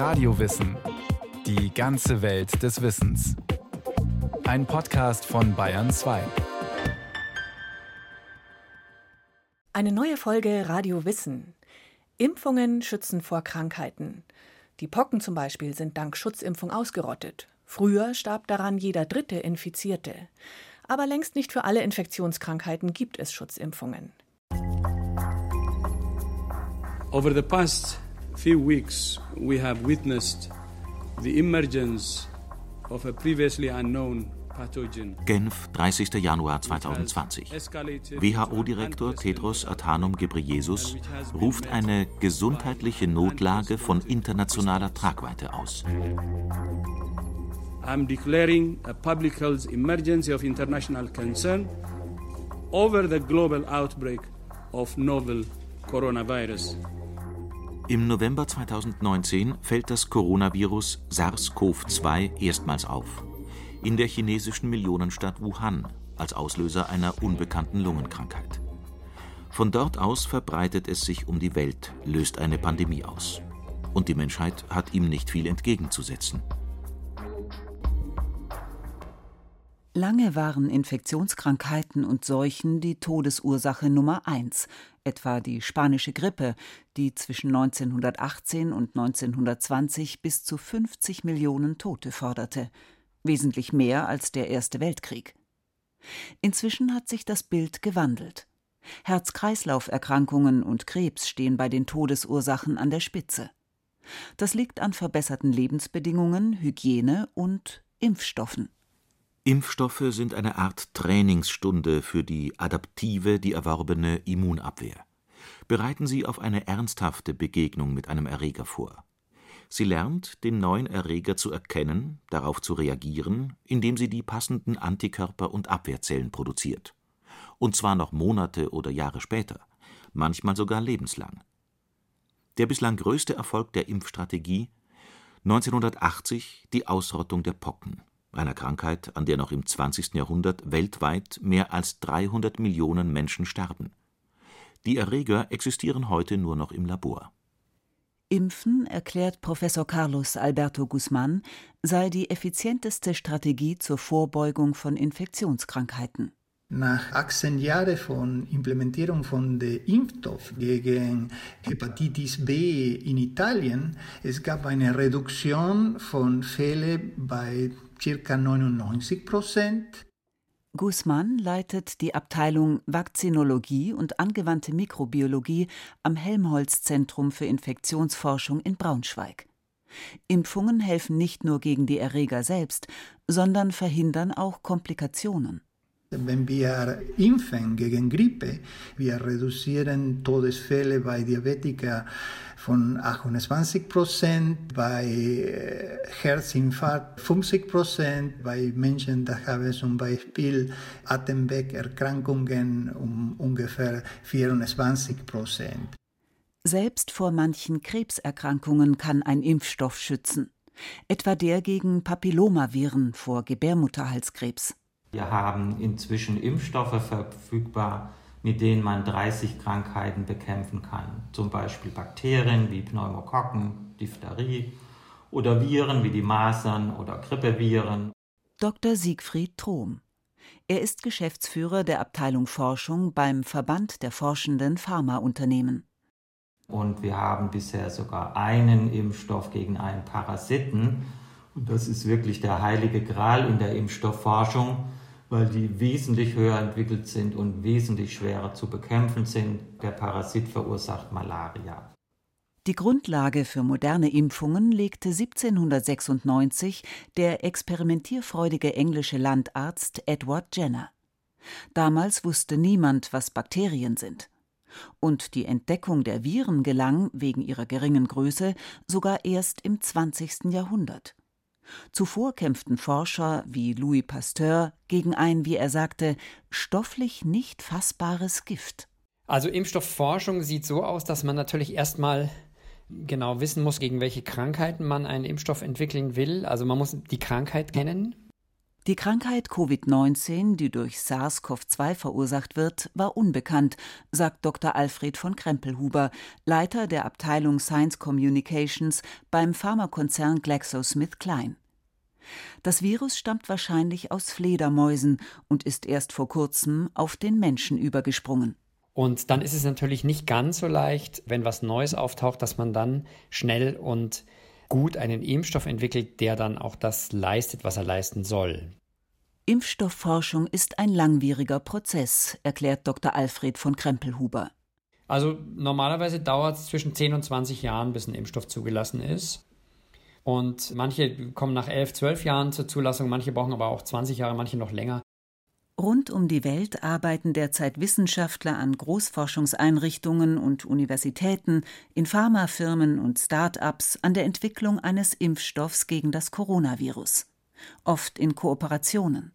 Radiowissen. Die ganze Welt des Wissens. Ein Podcast von Bayern 2. Eine neue Folge Radio Wissen. Impfungen schützen vor Krankheiten. Die Pocken zum Beispiel sind dank Schutzimpfung ausgerottet. Früher starb daran jeder dritte Infizierte. Aber längst nicht für alle Infektionskrankheiten gibt es Schutzimpfungen. Over the past few weeks, we have witnessed the emergence of a previously unknown Genf, 30. Januar 2020. WHO-Direktor Tedros Adhanom Ghebreyesus ruft eine gesundheitliche Notlage von internationaler Tragweite aus. I'm declaring a public health emergency of international concern over the global outbreak of novel coronavirus. Im November 2019 fällt das Coronavirus SARS-CoV-2 erstmals auf. In der chinesischen Millionenstadt Wuhan als Auslöser einer unbekannten Lungenkrankheit. Von dort aus verbreitet es sich um die Welt, löst eine Pandemie aus. Und die Menschheit hat ihm nicht viel entgegenzusetzen. Lange waren Infektionskrankheiten und Seuchen die Todesursache Nummer eins, etwa die spanische Grippe, die zwischen 1918 und 1920 bis zu 50 Millionen Tote forderte, wesentlich mehr als der Erste Weltkrieg. Inzwischen hat sich das Bild gewandelt. Herz-Kreislauf-Erkrankungen und Krebs stehen bei den Todesursachen an der Spitze. Das liegt an verbesserten Lebensbedingungen, Hygiene und Impfstoffen. Impfstoffe sind eine Art Trainingsstunde für die adaptive, die erworbene Immunabwehr. Bereiten Sie auf eine ernsthafte Begegnung mit einem Erreger vor. Sie lernt, den neuen Erreger zu erkennen, darauf zu reagieren, indem sie die passenden Antikörper und Abwehrzellen produziert. Und zwar noch Monate oder Jahre später, manchmal sogar lebenslang. Der bislang größte Erfolg der Impfstrategie 1980 die Ausrottung der Pocken einer Krankheit, an der noch im 20. Jahrhundert weltweit mehr als 300 Millionen Menschen starben. Die Erreger existieren heute nur noch im Labor. Impfen, erklärt Professor Carlos Alberto Guzman, sei die effizienteste Strategie zur Vorbeugung von Infektionskrankheiten. Nach 18 Jahren von Implementierung von dem Impfstoff gegen Hepatitis B in Italien, es gab eine Reduktion von Fällen bei ca. 99 Prozent. Guzman leitet die Abteilung Vakzinologie und angewandte Mikrobiologie am Helmholtz-Zentrum für Infektionsforschung in Braunschweig. Impfungen helfen nicht nur gegen die Erreger selbst, sondern verhindern auch Komplikationen. Wenn wir impfen gegen Grippe, wir reduzieren Todesfälle bei Diabetikern von 28 Prozent, bei äh, Herzinfarkt 50 Prozent, bei Menschen, die haben zum Beispiel Atemwegerkrankungen um ungefähr 24 Prozent. Selbst vor manchen Krebserkrankungen kann ein Impfstoff schützen, etwa der gegen Papillomaviren vor Gebärmutterhalskrebs. Wir haben inzwischen Impfstoffe verfügbar, mit denen man 30 Krankheiten bekämpfen kann. Zum Beispiel Bakterien wie Pneumokokken, Diphtherie oder Viren wie die Masern oder Grippeviren. Dr. Siegfried Trom. Er ist Geschäftsführer der Abteilung Forschung beim Verband der forschenden Pharmaunternehmen. Und wir haben bisher sogar einen Impfstoff gegen einen Parasiten. Und das ist wirklich der heilige Gral in der Impfstoffforschung weil die wesentlich höher entwickelt sind und wesentlich schwerer zu bekämpfen sind. Der Parasit verursacht Malaria. Die Grundlage für moderne Impfungen legte 1796 der experimentierfreudige englische Landarzt Edward Jenner. Damals wusste niemand, was Bakterien sind. Und die Entdeckung der Viren gelang wegen ihrer geringen Größe sogar erst im 20. Jahrhundert. Zuvor kämpften Forscher wie Louis Pasteur gegen ein, wie er sagte, stofflich nicht fassbares Gift. Also Impfstoffforschung sieht so aus, dass man natürlich erstmal genau wissen muss, gegen welche Krankheiten man einen Impfstoff entwickeln will. Also man muss die Krankheit kennen. Die Krankheit Covid-19, die durch SARS-CoV-2 verursacht wird, war unbekannt, sagt Dr. Alfred von Krempelhuber, Leiter der Abteilung Science Communications beim Pharmakonzern GlaxoSmithKline. Das Virus stammt wahrscheinlich aus Fledermäusen und ist erst vor kurzem auf den Menschen übergesprungen. Und dann ist es natürlich nicht ganz so leicht, wenn was Neues auftaucht, dass man dann schnell und gut einen Impfstoff entwickelt, der dann auch das leistet, was er leisten soll. Impfstoffforschung ist ein langwieriger Prozess, erklärt Dr. Alfred von Krempelhuber. Also normalerweise dauert es zwischen 10 und 20 Jahren, bis ein Impfstoff zugelassen ist. Und manche kommen nach 11, 12 Jahren zur Zulassung, manche brauchen aber auch 20 Jahre, manche noch länger. Rund um die Welt arbeiten derzeit Wissenschaftler an Großforschungseinrichtungen und Universitäten, in Pharmafirmen und Start-ups an der Entwicklung eines Impfstoffs gegen das Coronavirus, oft in Kooperationen.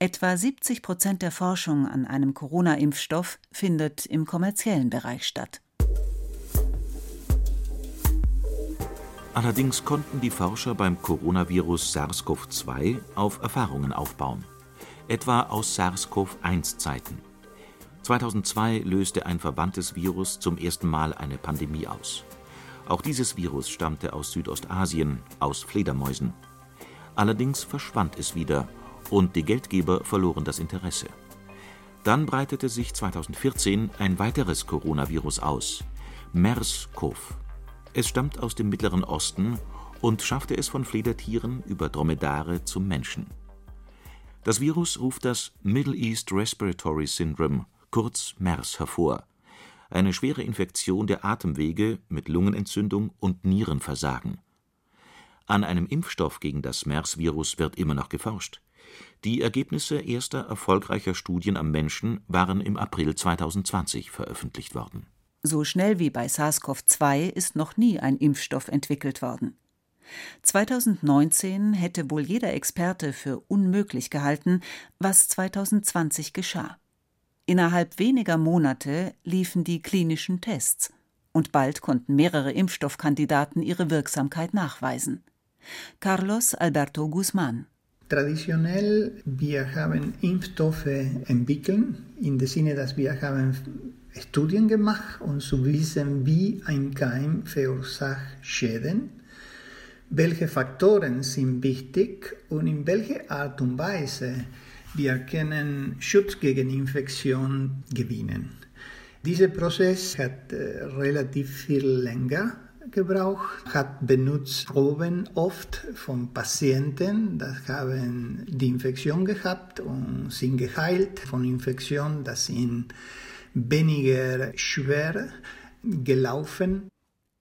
Etwa 70 Prozent der Forschung an einem Corona-Impfstoff findet im kommerziellen Bereich statt. Allerdings konnten die Forscher beim Coronavirus SARS-CoV-2 auf Erfahrungen aufbauen etwa aus SARS-CoV-1-Zeiten. 2002 löste ein verwandtes Virus zum ersten Mal eine Pandemie aus. Auch dieses Virus stammte aus Südostasien, aus Fledermäusen. Allerdings verschwand es wieder und die Geldgeber verloren das Interesse. Dann breitete sich 2014 ein weiteres Coronavirus aus, MERS-CoV. Es stammt aus dem Mittleren Osten und schaffte es von Fledertieren über Dromedare zum Menschen. Das Virus ruft das Middle East Respiratory Syndrome, kurz MERS, hervor, eine schwere Infektion der Atemwege mit Lungenentzündung und Nierenversagen. An einem Impfstoff gegen das MERS-Virus wird immer noch geforscht. Die Ergebnisse erster erfolgreicher Studien am Menschen waren im April 2020 veröffentlicht worden. So schnell wie bei SARS-CoV-2 ist noch nie ein Impfstoff entwickelt worden. 2019 hätte wohl jeder Experte für unmöglich gehalten, was 2020 geschah. Innerhalb weniger Monate liefen die klinischen Tests und bald konnten mehrere Impfstoffkandidaten ihre Wirksamkeit nachweisen. Carlos Alberto Guzmán Traditionell, wir haben Impfstoffe entwickelt, dem Sinne, dass wir haben Studien gemacht, um zu wissen, wie ein Keim verursacht Schäden welche Faktoren sind wichtig und in welcher Art und Weise wir können Schutz gegen Infektion gewinnen. Dieser Prozess hat äh, relativ viel länger gebraucht, hat benutzt Proben oft von Patienten, das haben die Infektion gehabt und sind geheilt von Infektion, das sind weniger schwer gelaufen.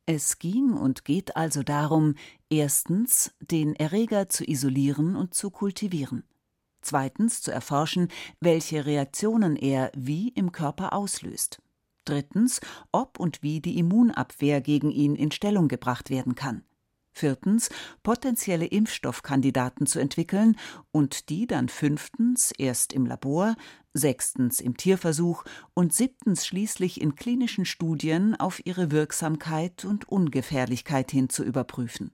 Es ging und geht also darum, erstens den Erreger zu isolieren und zu kultivieren, zweitens zu erforschen, welche Reaktionen er wie im Körper auslöst, drittens, ob und wie die Immunabwehr gegen ihn in Stellung gebracht werden kann, viertens potenzielle Impfstoffkandidaten zu entwickeln und die dann fünftens erst im Labor, sechstens im Tierversuch und siebtens schließlich in klinischen Studien auf ihre Wirksamkeit und Ungefährlichkeit hin zu überprüfen.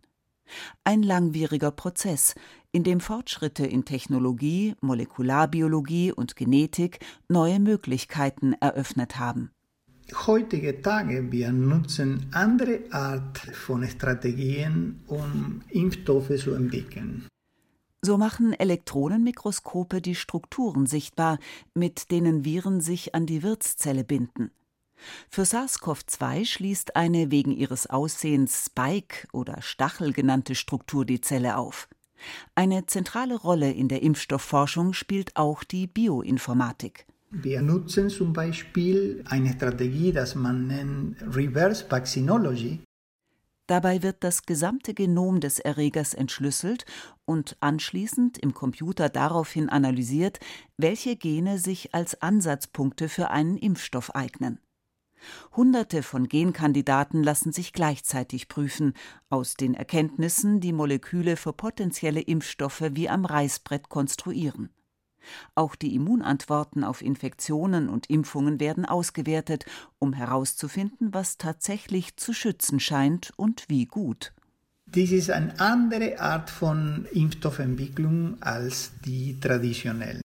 Ein langwieriger Prozess, in dem Fortschritte in Technologie, Molekularbiologie und Genetik neue Möglichkeiten eröffnet haben heutige Tage wir nutzen andere Art von Strategien, um Impfstoffe zu entwickeln. So machen Elektronenmikroskope die Strukturen sichtbar, mit denen Viren sich an die Wirtszelle binden. Für SARS-CoV-2 schließt eine wegen ihres Aussehens Spike oder Stachel genannte Struktur die Zelle auf. Eine zentrale Rolle in der Impfstoffforschung spielt auch die Bioinformatik. Wir nutzen zum Beispiel eine Strategie, das man nennt Reverse Vaccinology. Dabei wird das gesamte Genom des Erregers entschlüsselt und anschließend im Computer daraufhin analysiert, welche Gene sich als Ansatzpunkte für einen Impfstoff eignen. Hunderte von Genkandidaten lassen sich gleichzeitig prüfen, aus den Erkenntnissen die Moleküle für potenzielle Impfstoffe wie am Reißbrett konstruieren. Auch die Immunantworten auf Infektionen und Impfungen werden ausgewertet, um herauszufinden, was tatsächlich zu schützen scheint und wie gut. Dies ist eine andere Art von Impfstoffentwicklung als die traditionellen.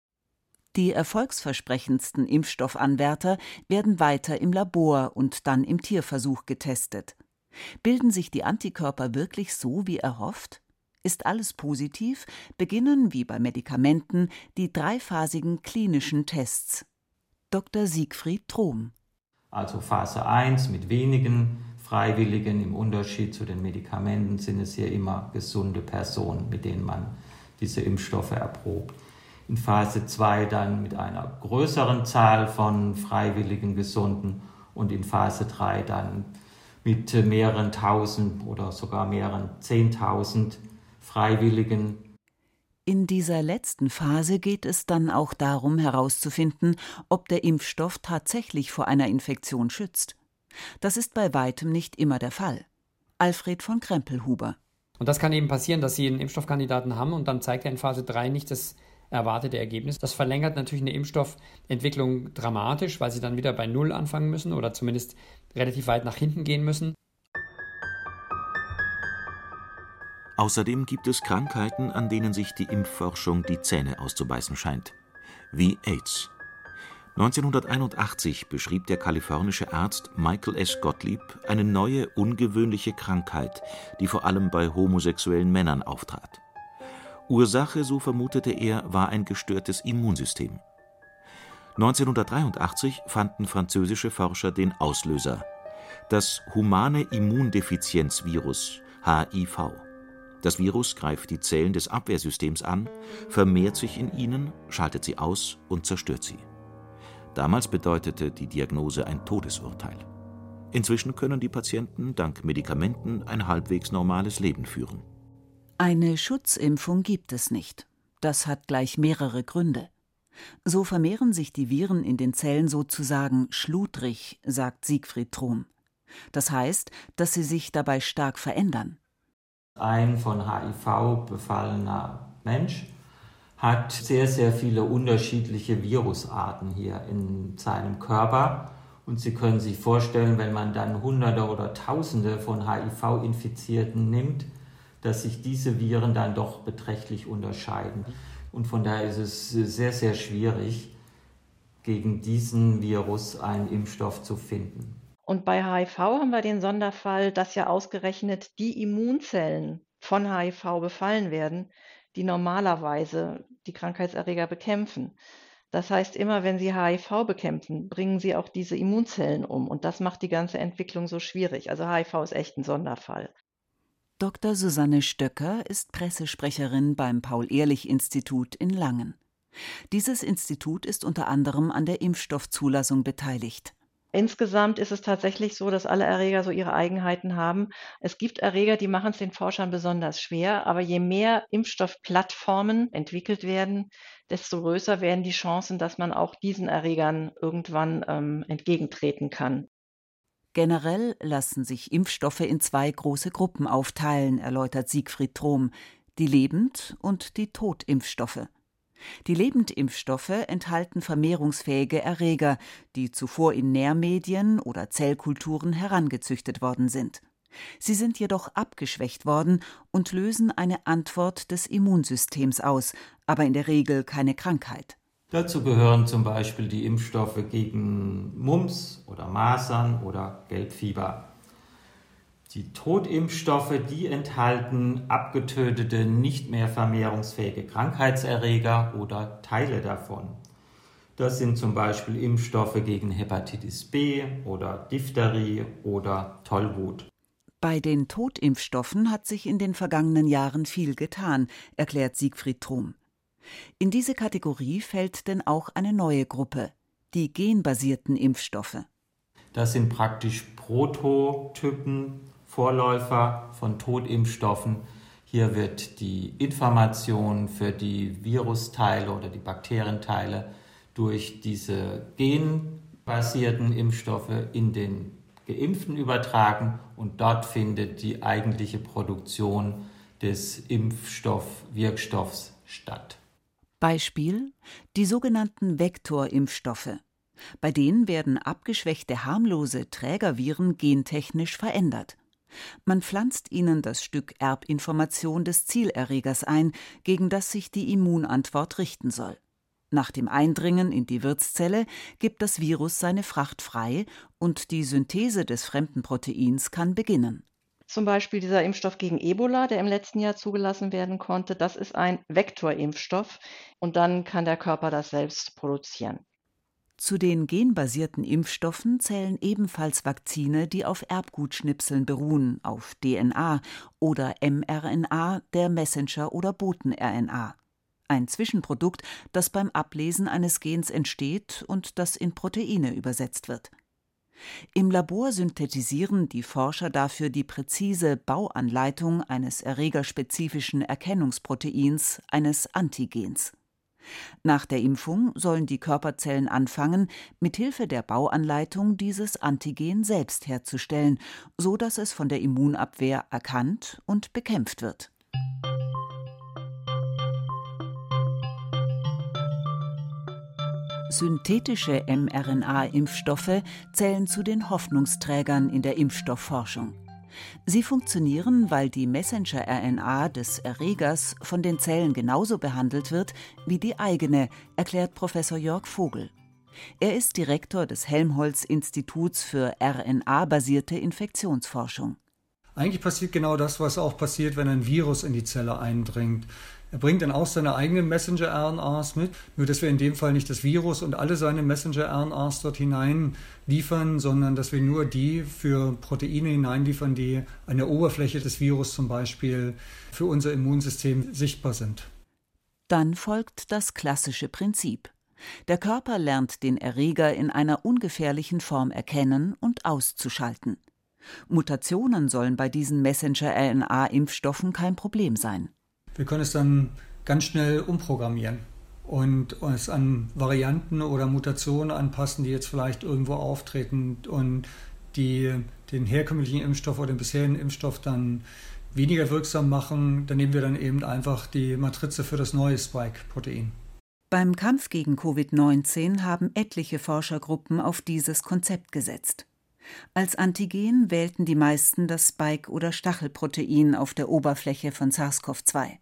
Die erfolgsversprechendsten Impfstoffanwärter werden weiter im Labor und dann im Tierversuch getestet. Bilden sich die Antikörper wirklich so wie erhofft? Ist alles positiv, beginnen wie bei Medikamenten die dreiphasigen klinischen Tests. Dr. Siegfried Trom. Also Phase 1 mit wenigen Freiwilligen. Im Unterschied zu den Medikamenten sind es hier immer gesunde Personen, mit denen man diese Impfstoffe erprobt. In Phase 2 dann mit einer größeren Zahl von freiwilligen Gesunden und in Phase 3 dann mit mehreren tausend oder sogar mehreren zehntausend Freiwilligen. In dieser letzten Phase geht es dann auch darum herauszufinden, ob der Impfstoff tatsächlich vor einer Infektion schützt. Das ist bei weitem nicht immer der Fall. Alfred von Krempelhuber. Und das kann eben passieren, dass Sie einen Impfstoffkandidaten haben und dann zeigt er in Phase 3 nicht das erwartete Ergebnis. Das verlängert natürlich eine Impfstoffentwicklung dramatisch, weil Sie dann wieder bei Null anfangen müssen oder zumindest relativ weit nach hinten gehen müssen. Außerdem gibt es Krankheiten, an denen sich die Impfforschung die Zähne auszubeißen scheint. Wie AIDS. 1981 beschrieb der kalifornische Arzt Michael S. Gottlieb eine neue, ungewöhnliche Krankheit, die vor allem bei homosexuellen Männern auftrat. Ursache, so vermutete er, war ein gestörtes Immunsystem. 1983 fanden französische Forscher den Auslöser: das humane Immundefizienzvirus (HIV). Das Virus greift die Zellen des Abwehrsystems an, vermehrt sich in ihnen, schaltet sie aus und zerstört sie. Damals bedeutete die Diagnose ein Todesurteil. Inzwischen können die Patienten dank Medikamenten ein halbwegs normales Leben führen. Eine Schutzimpfung gibt es nicht. Das hat gleich mehrere Gründe. So vermehren sich die Viren in den Zellen sozusagen schludrig, sagt Siegfried Trom. Das heißt, dass sie sich dabei stark verändern. Ein von HIV befallener Mensch hat sehr, sehr viele unterschiedliche Virusarten hier in seinem Körper. Und Sie können sich vorstellen, wenn man dann Hunderte oder Tausende von HIV-Infizierten nimmt, dass sich diese Viren dann doch beträchtlich unterscheiden. Und von daher ist es sehr, sehr schwierig, gegen diesen Virus einen Impfstoff zu finden. Und bei HIV haben wir den Sonderfall, dass ja ausgerechnet die Immunzellen von HIV befallen werden, die normalerweise die Krankheitserreger bekämpfen. Das heißt, immer wenn Sie HIV bekämpfen, bringen Sie auch diese Immunzellen um. Und das macht die ganze Entwicklung so schwierig. Also HIV ist echt ein Sonderfall. Dr. Susanne Stöcker ist Pressesprecherin beim Paul-Ehrlich-Institut in Langen. Dieses Institut ist unter anderem an der Impfstoffzulassung beteiligt. Insgesamt ist es tatsächlich so, dass alle Erreger so ihre Eigenheiten haben. Es gibt Erreger, die machen es den Forschern besonders schwer, aber je mehr Impfstoffplattformen entwickelt werden, desto größer werden die Chancen, dass man auch diesen Erregern irgendwann ähm, entgegentreten kann. Generell lassen sich Impfstoffe in zwei große Gruppen aufteilen, erläutert Siegfried Trom, die Lebend- und die Totimpfstoffe. Die Lebendimpfstoffe enthalten vermehrungsfähige Erreger, die zuvor in Nährmedien oder Zellkulturen herangezüchtet worden sind. Sie sind jedoch abgeschwächt worden und lösen eine Antwort des Immunsystems aus, aber in der Regel keine Krankheit. Dazu gehören zum Beispiel die Impfstoffe gegen Mumps oder Masern oder Gelbfieber. Die Totimpfstoffe, die enthalten abgetötete, nicht mehr vermehrungsfähige Krankheitserreger oder Teile davon. Das sind zum Beispiel Impfstoffe gegen Hepatitis B oder Diphtherie oder Tollwut. Bei den Totimpfstoffen hat sich in den vergangenen Jahren viel getan, erklärt Siegfried Trum. In diese Kategorie fällt denn auch eine neue Gruppe, die genbasierten Impfstoffe. Das sind praktisch Prototypen Vorläufer von Totimpfstoffen. Hier wird die Information für die Virusteile oder die Bakterienteile durch diese genbasierten Impfstoffe in den Geimpften übertragen und dort findet die eigentliche Produktion des Impfstoffwirkstoffs statt. Beispiel die sogenannten Vektorimpfstoffe. Bei denen werden abgeschwächte harmlose Trägerviren gentechnisch verändert. Man pflanzt ihnen das Stück Erbinformation des Zielerregers ein, gegen das sich die Immunantwort richten soll. Nach dem Eindringen in die Wirtszelle gibt das Virus seine Fracht frei und die Synthese des fremden Proteins kann beginnen. Zum Beispiel dieser Impfstoff gegen Ebola, der im letzten Jahr zugelassen werden konnte, das ist ein Vektorimpfstoff und dann kann der Körper das selbst produzieren. Zu den genbasierten Impfstoffen zählen ebenfalls Vakzine, die auf Erbgutschnipseln beruhen, auf DNA oder mRNA der Messenger- oder Boten-RNA. Ein Zwischenprodukt, das beim Ablesen eines Gens entsteht und das in Proteine übersetzt wird. Im Labor synthetisieren die Forscher dafür die präzise Bauanleitung eines erregerspezifischen Erkennungsproteins, eines Antigens. Nach der Impfung sollen die Körperzellen anfangen, mithilfe der Bauanleitung dieses Antigen selbst herzustellen, so dass es von der Immunabwehr erkannt und bekämpft wird. Synthetische mRNA-Impfstoffe zählen zu den Hoffnungsträgern in der Impfstoffforschung. Sie funktionieren, weil die Messenger-RNA des Erregers von den Zellen genauso behandelt wird wie die eigene, erklärt Professor Jörg Vogel. Er ist Direktor des Helmholtz-Instituts für RNA-basierte Infektionsforschung. Eigentlich passiert genau das, was auch passiert, wenn ein Virus in die Zelle eindringt. Er bringt dann auch seine eigenen Messenger-RNAs mit, nur dass wir in dem Fall nicht das Virus und alle seine Messenger-RNAs dort hinein liefern, sondern dass wir nur die für Proteine hineinliefern, die an der Oberfläche des Virus zum Beispiel für unser Immunsystem sichtbar sind. Dann folgt das klassische Prinzip. Der Körper lernt den Erreger in einer ungefährlichen Form erkennen und auszuschalten. Mutationen sollen bei diesen Messenger-RNA-Impfstoffen kein Problem sein. Wir können es dann ganz schnell umprogrammieren und es an Varianten oder Mutationen anpassen, die jetzt vielleicht irgendwo auftreten und die den herkömmlichen Impfstoff oder den bisherigen Impfstoff dann weniger wirksam machen, dann nehmen wir dann eben einfach die Matrize für das neue Spike-Protein. Beim Kampf gegen Covid-19 haben etliche Forschergruppen auf dieses Konzept gesetzt. Als Antigen wählten die meisten das Spike- oder Stachelprotein auf der Oberfläche von SARS-CoV-2.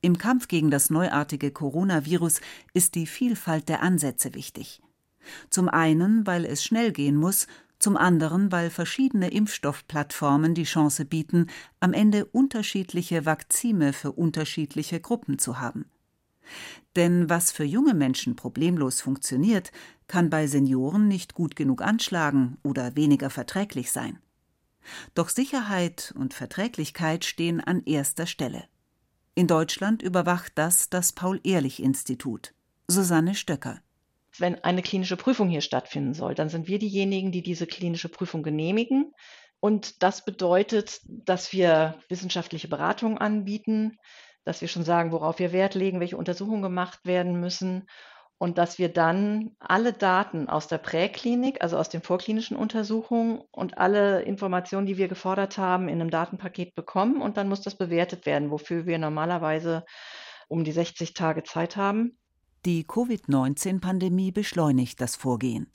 Im Kampf gegen das neuartige Coronavirus ist die Vielfalt der Ansätze wichtig. Zum einen, weil es schnell gehen muss, zum anderen, weil verschiedene Impfstoffplattformen die Chance bieten, am Ende unterschiedliche Vakzime für unterschiedliche Gruppen zu haben. Denn was für junge Menschen problemlos funktioniert, kann bei Senioren nicht gut genug anschlagen oder weniger verträglich sein. Doch Sicherheit und Verträglichkeit stehen an erster Stelle. In Deutschland überwacht das das Paul-Ehrlich-Institut. Susanne Stöcker. Wenn eine klinische Prüfung hier stattfinden soll, dann sind wir diejenigen, die diese klinische Prüfung genehmigen. Und das bedeutet, dass wir wissenschaftliche Beratungen anbieten, dass wir schon sagen, worauf wir Wert legen, welche Untersuchungen gemacht werden müssen und dass wir dann alle Daten aus der Präklinik, also aus den vorklinischen Untersuchungen und alle Informationen, die wir gefordert haben, in einem Datenpaket bekommen und dann muss das bewertet werden, wofür wir normalerweise um die 60 Tage Zeit haben. Die Covid-19-Pandemie beschleunigt das Vorgehen.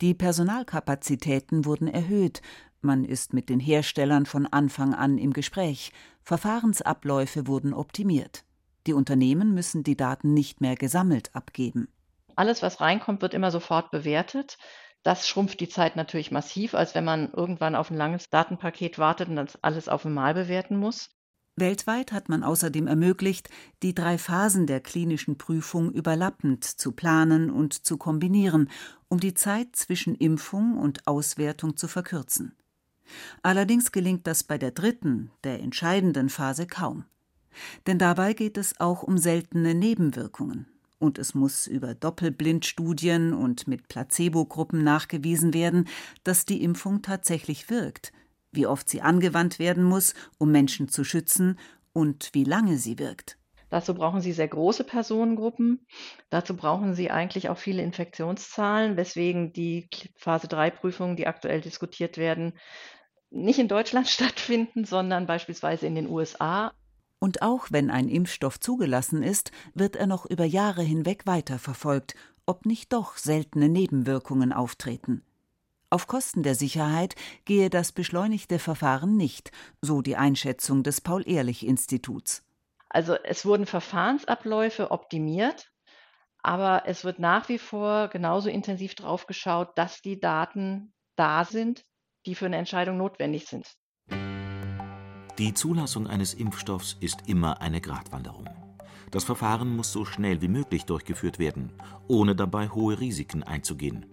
Die Personalkapazitäten wurden erhöht, man ist mit den Herstellern von Anfang an im Gespräch, Verfahrensabläufe wurden optimiert. Die Unternehmen müssen die Daten nicht mehr gesammelt abgeben. Alles, was reinkommt, wird immer sofort bewertet. Das schrumpft die Zeit natürlich massiv, als wenn man irgendwann auf ein langes Datenpaket wartet und das alles auf einmal bewerten muss. Weltweit hat man außerdem ermöglicht, die drei Phasen der klinischen Prüfung überlappend zu planen und zu kombinieren, um die Zeit zwischen Impfung und Auswertung zu verkürzen. Allerdings gelingt das bei der dritten, der entscheidenden Phase kaum. Denn dabei geht es auch um seltene Nebenwirkungen, und es muss über Doppelblindstudien und mit Placebo-Gruppen nachgewiesen werden, dass die Impfung tatsächlich wirkt, wie oft sie angewandt werden muss, um Menschen zu schützen und wie lange sie wirkt. Dazu brauchen Sie sehr große Personengruppen. Dazu brauchen Sie eigentlich auch viele Infektionszahlen, weswegen die Phase 3 Prüfungen, die aktuell diskutiert werden, nicht in Deutschland stattfinden, sondern beispielsweise in den USA. Und auch wenn ein Impfstoff zugelassen ist, wird er noch über Jahre hinweg weiterverfolgt, ob nicht doch seltene Nebenwirkungen auftreten. Auf Kosten der Sicherheit gehe das beschleunigte Verfahren nicht, so die Einschätzung des Paul-Ehrlich-Instituts. Also es wurden Verfahrensabläufe optimiert, aber es wird nach wie vor genauso intensiv drauf geschaut, dass die Daten da sind, die für eine Entscheidung notwendig sind. Die Zulassung eines Impfstoffs ist immer eine Gratwanderung. Das Verfahren muss so schnell wie möglich durchgeführt werden, ohne dabei hohe Risiken einzugehen.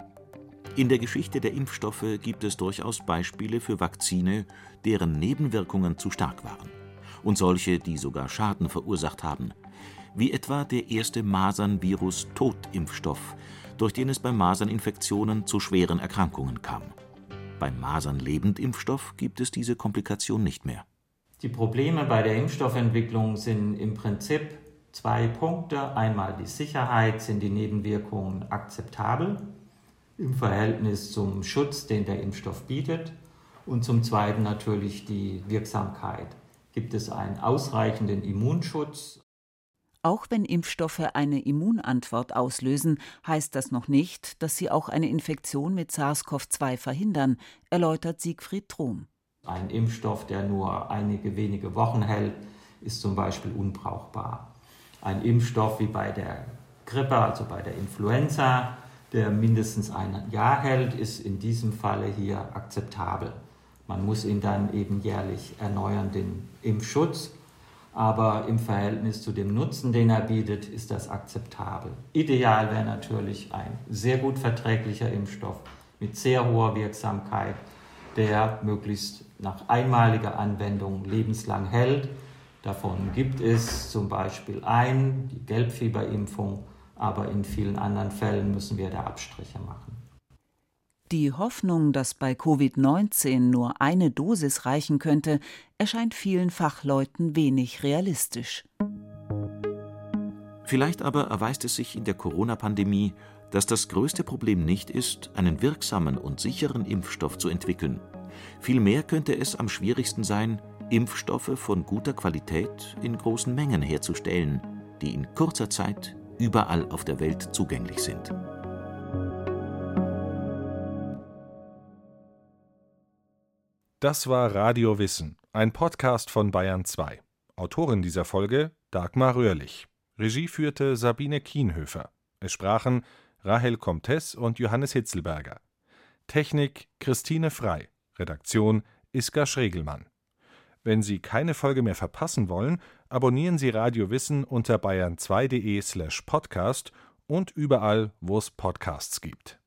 In der Geschichte der Impfstoffe gibt es durchaus Beispiele für Vakzine, deren Nebenwirkungen zu stark waren und solche, die sogar Schaden verursacht haben, wie etwa der erste Masern-Virus-Totimpfstoff, durch den es bei Maserninfektionen zu schweren Erkrankungen kam. Beim Masern-Lebendimpfstoff gibt es diese Komplikation nicht mehr. Die Probleme bei der Impfstoffentwicklung sind im Prinzip zwei Punkte. Einmal die Sicherheit, sind die Nebenwirkungen akzeptabel im Verhältnis zum Schutz, den der Impfstoff bietet. Und zum Zweiten natürlich die Wirksamkeit. Gibt es einen ausreichenden Immunschutz? Auch wenn Impfstoffe eine Immunantwort auslösen, heißt das noch nicht, dass sie auch eine Infektion mit SARS-CoV-2 verhindern, erläutert Siegfried Trom. Ein Impfstoff, der nur einige wenige Wochen hält, ist zum Beispiel unbrauchbar. Ein Impfstoff wie bei der Grippe, also bei der Influenza, der mindestens ein Jahr hält, ist in diesem Falle hier akzeptabel. Man muss ihn dann eben jährlich erneuern, den Impfschutz. Aber im Verhältnis zu dem Nutzen, den er bietet, ist das akzeptabel. Ideal wäre natürlich ein sehr gut verträglicher Impfstoff mit sehr hoher Wirksamkeit, der möglichst nach einmaliger Anwendung lebenslang hält. Davon gibt es zum Beispiel ein, die Gelbfieberimpfung, aber in vielen anderen Fällen müssen wir da Abstriche machen. Die Hoffnung, dass bei Covid-19 nur eine Dosis reichen könnte, erscheint vielen Fachleuten wenig realistisch. Vielleicht aber erweist es sich in der Corona-Pandemie, dass das größte Problem nicht ist, einen wirksamen und sicheren Impfstoff zu entwickeln. Vielmehr könnte es am schwierigsten sein, Impfstoffe von guter Qualität in großen Mengen herzustellen, die in kurzer Zeit überall auf der Welt zugänglich sind. Das war Radio Wissen, ein Podcast von Bayern 2. Autorin dieser Folge Dagmar Röhrlich. Regie führte Sabine Kienhöfer. Es sprachen Rahel Comtes und Johannes Hitzelberger. Technik Christine Frei. Redaktion Iska Schregelmann. Wenn Sie keine Folge mehr verpassen wollen, abonnieren Sie Radio Wissen unter bayern2.de slash podcast und überall, wo es Podcasts gibt.